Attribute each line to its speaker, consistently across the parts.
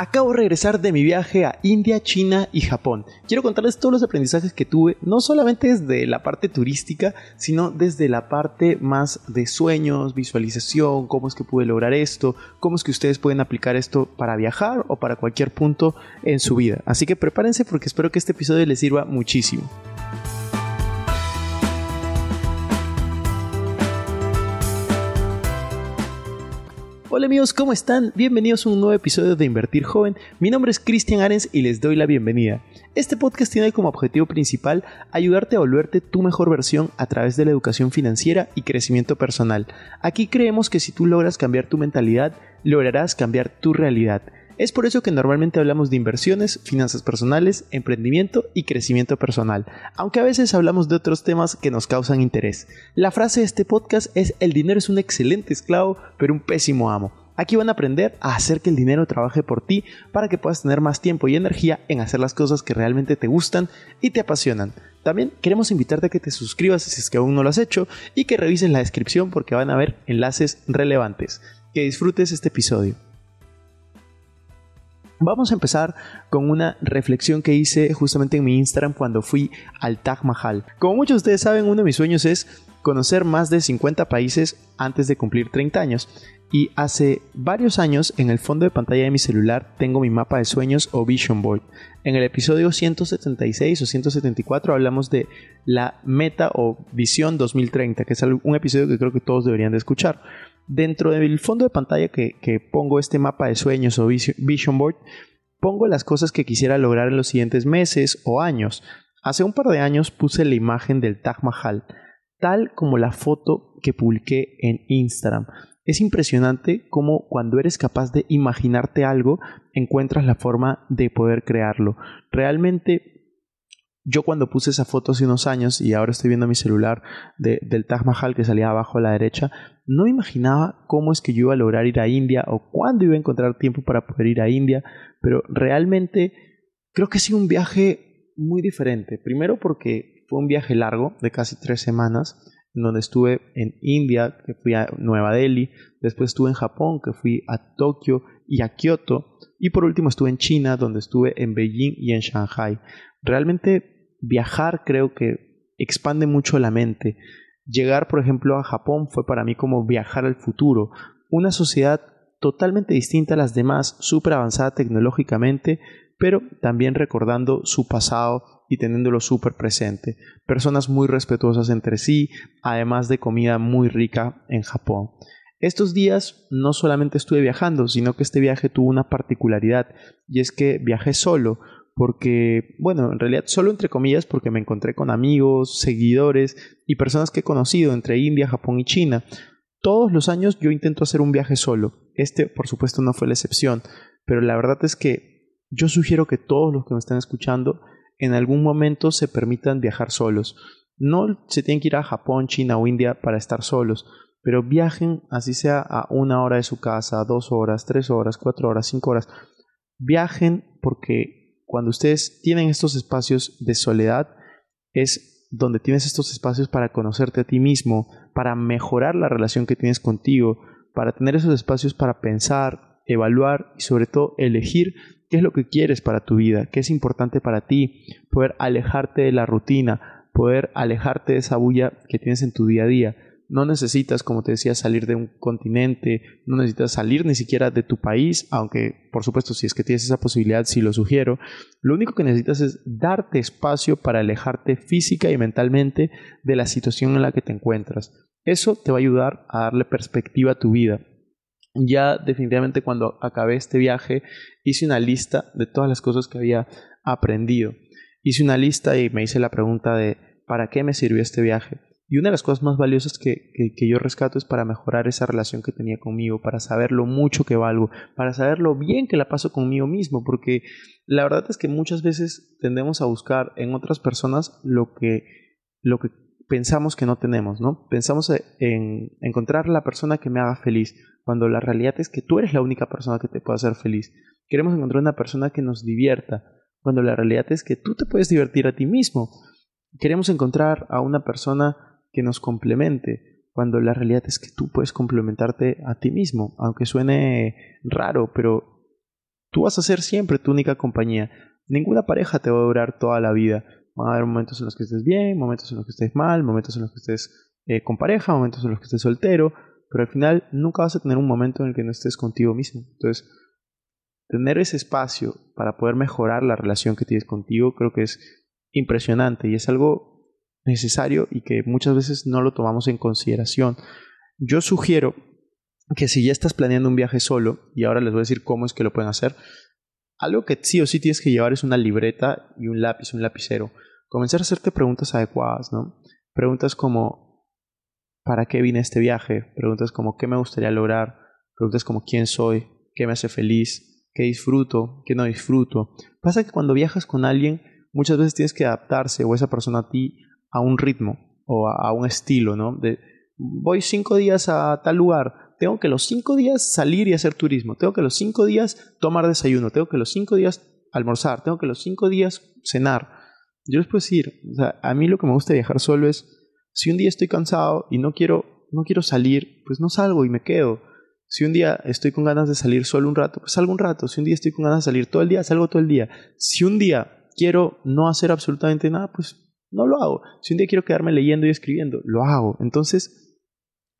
Speaker 1: Acabo de regresar de mi viaje a India, China y Japón. Quiero contarles todos los aprendizajes que tuve, no solamente desde la parte turística, sino desde la parte más de sueños, visualización, cómo es que pude lograr esto, cómo es que ustedes pueden aplicar esto para viajar o para cualquier punto en su vida. Así que prepárense porque espero que este episodio les sirva muchísimo. Hola amigos, ¿cómo están? Bienvenidos a un nuevo episodio de Invertir Joven. Mi nombre es Cristian Arens y les doy la bienvenida. Este podcast tiene como objetivo principal ayudarte a volverte tu mejor versión a través de la educación financiera y crecimiento personal. Aquí creemos que si tú logras cambiar tu mentalidad, lograrás cambiar tu realidad. Es por eso que normalmente hablamos de inversiones, finanzas personales, emprendimiento y crecimiento personal, aunque a veces hablamos de otros temas que nos causan interés. La frase de este podcast es el dinero es un excelente esclavo, pero un pésimo amo. Aquí van a aprender a hacer que el dinero trabaje por ti para que puedas tener más tiempo y energía en hacer las cosas que realmente te gustan y te apasionan. También queremos invitarte a que te suscribas si es que aún no lo has hecho y que revises la descripción porque van a haber enlaces relevantes. Que disfrutes este episodio. Vamos a empezar con una reflexión que hice justamente en mi Instagram cuando fui al Taj Mahal. Como muchos de ustedes saben, uno de mis sueños es conocer más de 50 países antes de cumplir 30 años. Y hace varios años en el fondo de pantalla de mi celular tengo mi mapa de sueños o Vision Board. En el episodio 176 o 174 hablamos de la meta o visión 2030, que es un episodio que creo que todos deberían de escuchar. Dentro del fondo de pantalla que, pongo este mapa de sueños o vision board, pongo las cosas que quisiera lograr en los siguientes meses o años. Hace un par de años puse la imagen del Taj Mahal, tal como la foto que publiqué en Instagram. Es impresionante cómo cuando eres capaz de imaginarte algo, encuentras la forma de poder crearlo. Realmente yo cuando puse esa foto hace unos años y ahora estoy viendo mi celular del Taj Mahal que salía abajo a la derecha, no imaginaba cómo es que yo iba a lograr ir a India o cuándo iba a encontrar tiempo para poder ir a India, pero realmente creo que ha sido un viaje muy diferente. Primero porque fue un viaje largo de casi tres semanas, en donde estuve en India, que fui a Nueva Delhi, después estuve en Japón, que fui a Tokio y a Kioto, y por último estuve en China, donde estuve en Beijing y en Shanghai. Realmente viajar creo que expande mucho la mente. Llegar, por ejemplo, a Japón fue para mí como viajar al futuro, una sociedad totalmente distinta a las demás, súper avanzada tecnológicamente, pero también recordando su pasado y teniéndolo súper presente. Personas muy respetuosas entre sí, además de comida muy rica en Japón. Estos días no solamente estuve viajando, sino que este viaje tuvo una particularidad, y es que viajé solo, porque, bueno, en realidad solo entre comillas porque me encontré con amigos, seguidores y personas que he conocido entre India, Japón y China. Todos los años yo intento hacer un viaje solo. Este, por supuesto, no fue la excepción, pero la verdad es que yo sugiero que todos los que me están escuchando en algún momento se permitan viajar solos. No se tienen que ir a Japón, China o India para estar solos, pero viajen así sea a una hora de su casa, dos horas, tres horas, cuatro horas, cinco horas. Viajen porque cuando ustedes tienen estos espacios de soledad, es donde tienes estos espacios para conocerte a ti mismo, para mejorar la relación que tienes contigo, para tener esos espacios para pensar, evaluar y sobre todo elegir qué es lo que quieres para tu vida, qué es importante para ti, poder alejarte de la rutina, poder alejarte de esa bulla que tienes en tu día a día no necesitas, como te decía, salir de un continente, no necesitas salir ni siquiera de tu país, aunque por supuesto si es que tienes esa posibilidad, sí lo sugiero. Lo único que necesitas es darte espacio para alejarte física y mentalmente de la situación en la que te encuentras. Eso te va a ayudar a darle perspectiva a tu vida. Ya definitivamente cuando acabé este viaje hice una lista de todas las cosas que había aprendido. Hice una lista y me hice la pregunta de ¿para qué me sirvió este viaje? Y una de las cosas más valiosas que, yo rescato es para mejorar esa relación que tenía conmigo, para saber lo mucho que valgo, para saber lo bien que la paso conmigo mismo, porque la verdad es que muchas veces tendemos a buscar en otras personas lo que, lo que pensamos que no tenemos, ¿no? Pensamos en encontrar la persona que me haga feliz, cuando la realidad es que tú eres la única persona que te puede hacer feliz. Queremos encontrar una persona que nos divierta, cuando la realidad es que tú te puedes divertir a ti mismo. Queremos encontrar a una persona que nos complemente, cuando la realidad es que tú puedes complementarte a ti mismo, aunque suene raro, pero tú vas a ser siempre tu única compañía. Ninguna pareja te va a durar toda la vida. Van a haber momentos en los que estés bien, momentos en los que estés mal, momentos en los que estés eh, con pareja, momentos en los que estés soltero, pero al final nunca vas a tener un momento en el que no estés contigo mismo. Entonces, tener ese espacio para poder mejorar la relación que tienes contigo creo que es impresionante y es algo necesario y que muchas veces no lo tomamos en consideración. Yo sugiero que si ya estás planeando un viaje solo, y ahora les voy a decir cómo es que lo pueden hacer, algo que sí o sí tienes que llevar es una libreta y un lápiz, un lapicero. Comenzar a hacerte preguntas adecuadas, ¿no? Preguntas como, ¿para qué vine este viaje? Preguntas como, ¿qué me gustaría lograr? Preguntas como, ¿quién soy? ¿Qué me hace feliz? ¿Qué disfruto? ¿Qué no disfruto? Pasa que cuando viajas con alguien, muchas veces tienes que adaptarse o esa persona a ti a un ritmo o a, un estilo, ¿no? De, voy cinco días a tal lugar, tengo que los cinco días salir y hacer turismo, tengo que los cinco días tomar desayuno, tengo que los cinco días almorzar, tengo que los cinco días cenar. Yo les puedo decir, o sea, a mí lo que me gusta viajar solo es, si un día estoy cansado y no quiero, no quiero salir, pues no salgo y me quedo. Si un día estoy con ganas de salir solo un rato, pues salgo un rato. Si un día estoy con ganas de salir todo el día, salgo todo el día. Si un día quiero no hacer absolutamente nada, pues no lo hago. Si un día quiero quedarme leyendo y escribiendo, lo hago. Entonces,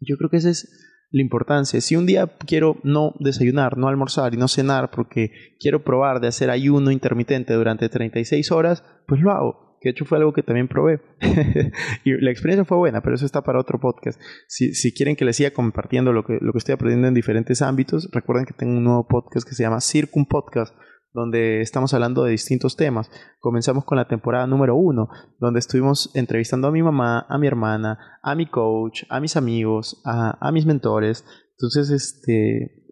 Speaker 1: yo creo que esa es la importancia. Si un día quiero no desayunar, no almorzar y no cenar porque quiero probar de hacer ayuno intermitente durante 36 horas, pues lo hago. Que de hecho fue algo que también probé. y la experiencia fue buena, pero eso está para otro podcast. Si, si quieren que les siga compartiendo lo que, lo que estoy aprendiendo en diferentes ámbitos, recuerden que tengo un nuevo podcast que se llama Circum Podcast donde estamos hablando de distintos temas. Comenzamos con la temporada número uno, donde estuvimos entrevistando a mi mamá, a mi hermana, a mi coach, a mis amigos, a, mis mentores. Entonces, este,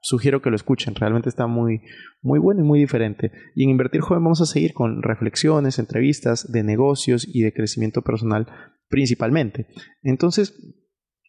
Speaker 1: sugiero que lo escuchen, realmente está muy, muy bueno y muy diferente. Y en Invertir Joven vamos a seguir con reflexiones, entrevistas de negocios y de crecimiento personal principalmente. Entonces,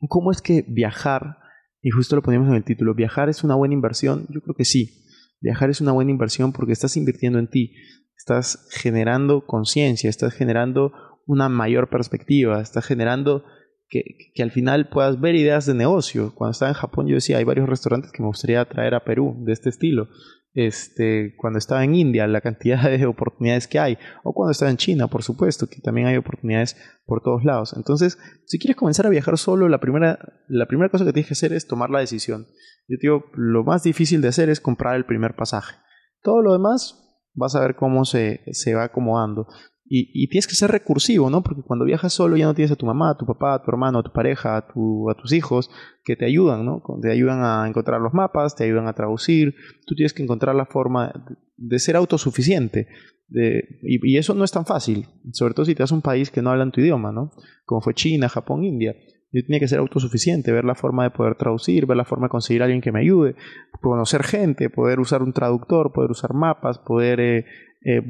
Speaker 1: ¿cómo es que viajar, y justo lo ponemos en el título, viajar es una buena inversión? Yo creo que sí. Viajar es una buena inversión porque estás invirtiendo en ti, estás generando conciencia, estás generando una mayor perspectiva, estás generando que, al final puedas ver ideas de negocio. Cuando estaba en Japón yo decía, hay varios restaurantes que me gustaría traer a Perú de este estilo este, cuando estaba en India, la cantidad de oportunidades que hay, o cuando estaba en China, por supuesto, que también hay oportunidades por todos lados. Entonces, si quieres comenzar a viajar solo, la primera, la primera cosa que tienes que hacer es tomar la decisión. Yo digo, lo más difícil de hacer es comprar el primer pasaje. Todo lo demás vas a ver cómo se, se va acomodando. Y, tienes que ser recursivo, ¿no? Porque cuando viajas solo ya no tienes a tu mamá, a tu papá, a tu hermano, a tu pareja, a, tu, a tus hijos que te ayudan, ¿no? Te ayudan a encontrar los mapas, te ayudan a traducir. Tú tienes que encontrar la forma de ser autosuficiente. y, eso no es tan fácil, sobre todo si te vas a un país que no hablan tu idioma, ¿no? Como fue China, Japón, India. Yo tenía que ser autosuficiente, ver la forma de poder traducir, ver la forma de conseguir a alguien que me ayude, conocer gente, poder usar un traductor, poder usar mapas, poder eh, eh,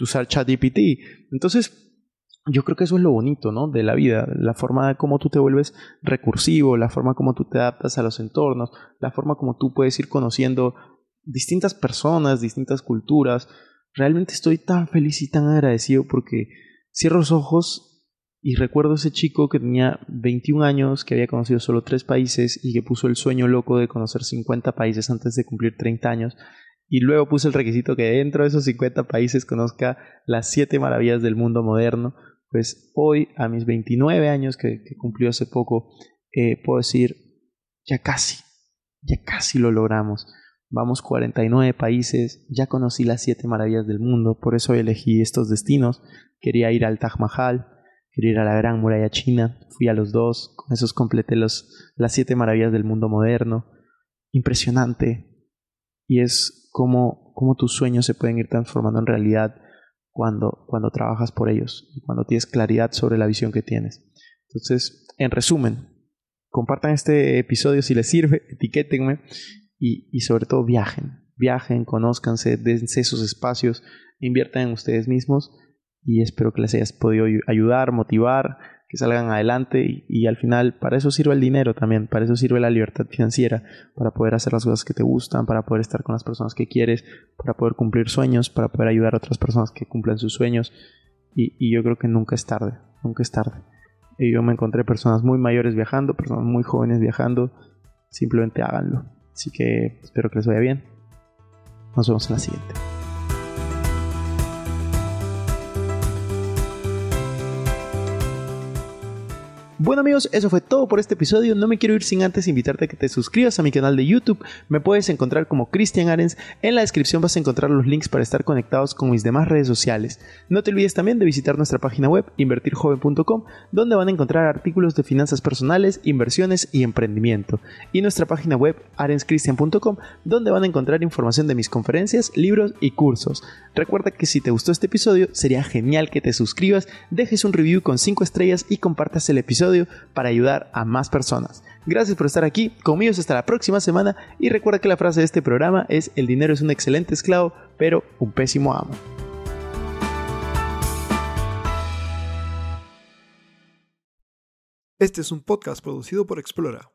Speaker 1: usar ChatGPT. Entonces, yo creo que eso es lo bonito, ¿no? De la vida, la forma de cómo tú te vuelves recursivo, la forma como tú te adaptas a los entornos, la forma como tú puedes ir conociendo distintas personas, distintas culturas. Realmente estoy tan feliz y tan agradecido porque cierro los ojos y recuerdo ese chico que tenía 21 años, que había conocido solo tres países y que puso el sueño loco de conocer 50 países antes de cumplir 30 años y luego puse el requisito que dentro de esos 50 países conozca las 7 maravillas del mundo moderno, pues hoy, a mis 29 años que, cumplió hace poco, eh, puedo decir, ya casi, ya casi lo logramos. Vamos 49 países, ya conocí las 7 maravillas del mundo, por eso elegí estos destinos. Quería ir al Taj Mahal, quería ir a la Gran Muralla China, fui a los dos, con esos completé los, las 7 maravillas del mundo moderno. Impresionante. Y es cómo, cómo tus sueños se pueden ir transformando en realidad cuando, cuando trabajas por ellos cuando tienes claridad sobre la visión que tienes. Entonces, en resumen, compartan este episodio si les sirve, etiquétenme y, y sobre todo viajen, viajen, conózcanse, dense esos espacios, inviertan en ustedes mismos y espero que les hayas podido ayudar, motivar que salgan adelante y, al final para eso sirve el dinero también, para eso sirve la libertad financiera, para poder hacer las cosas que te gustan, para poder estar con las personas que quieres, para poder cumplir sueños, para poder ayudar a otras personas que cumplen sus sueños y, yo creo que nunca es tarde, nunca es tarde. Y yo me encontré personas muy mayores viajando, personas muy jóvenes viajando, simplemente háganlo. Así que espero que les vaya bien. Nos vemos en la siguiente. Bueno amigos, eso fue todo por este episodio. No me quiero ir sin antes invitarte a que te suscribas a mi canal de YouTube. Me puedes encontrar como Cristian Arens. En la descripción vas a encontrar los links para estar conectados con mis demás redes sociales. No te olvides también de visitar nuestra página web invertirjoven.com, donde van a encontrar artículos de finanzas personales, inversiones y emprendimiento. Y nuestra página web arenscristian.com, donde van a encontrar información de mis conferencias, libros y cursos. Recuerda que si te gustó este episodio, sería genial que te suscribas, dejes un review con 5 estrellas y compartas el para ayudar a más personas. Gracias por estar aquí, conmigo hasta la próxima semana y recuerda que la frase de este programa es el dinero es un excelente esclavo, pero un pésimo amo.
Speaker 2: Este es un podcast producido por Explora.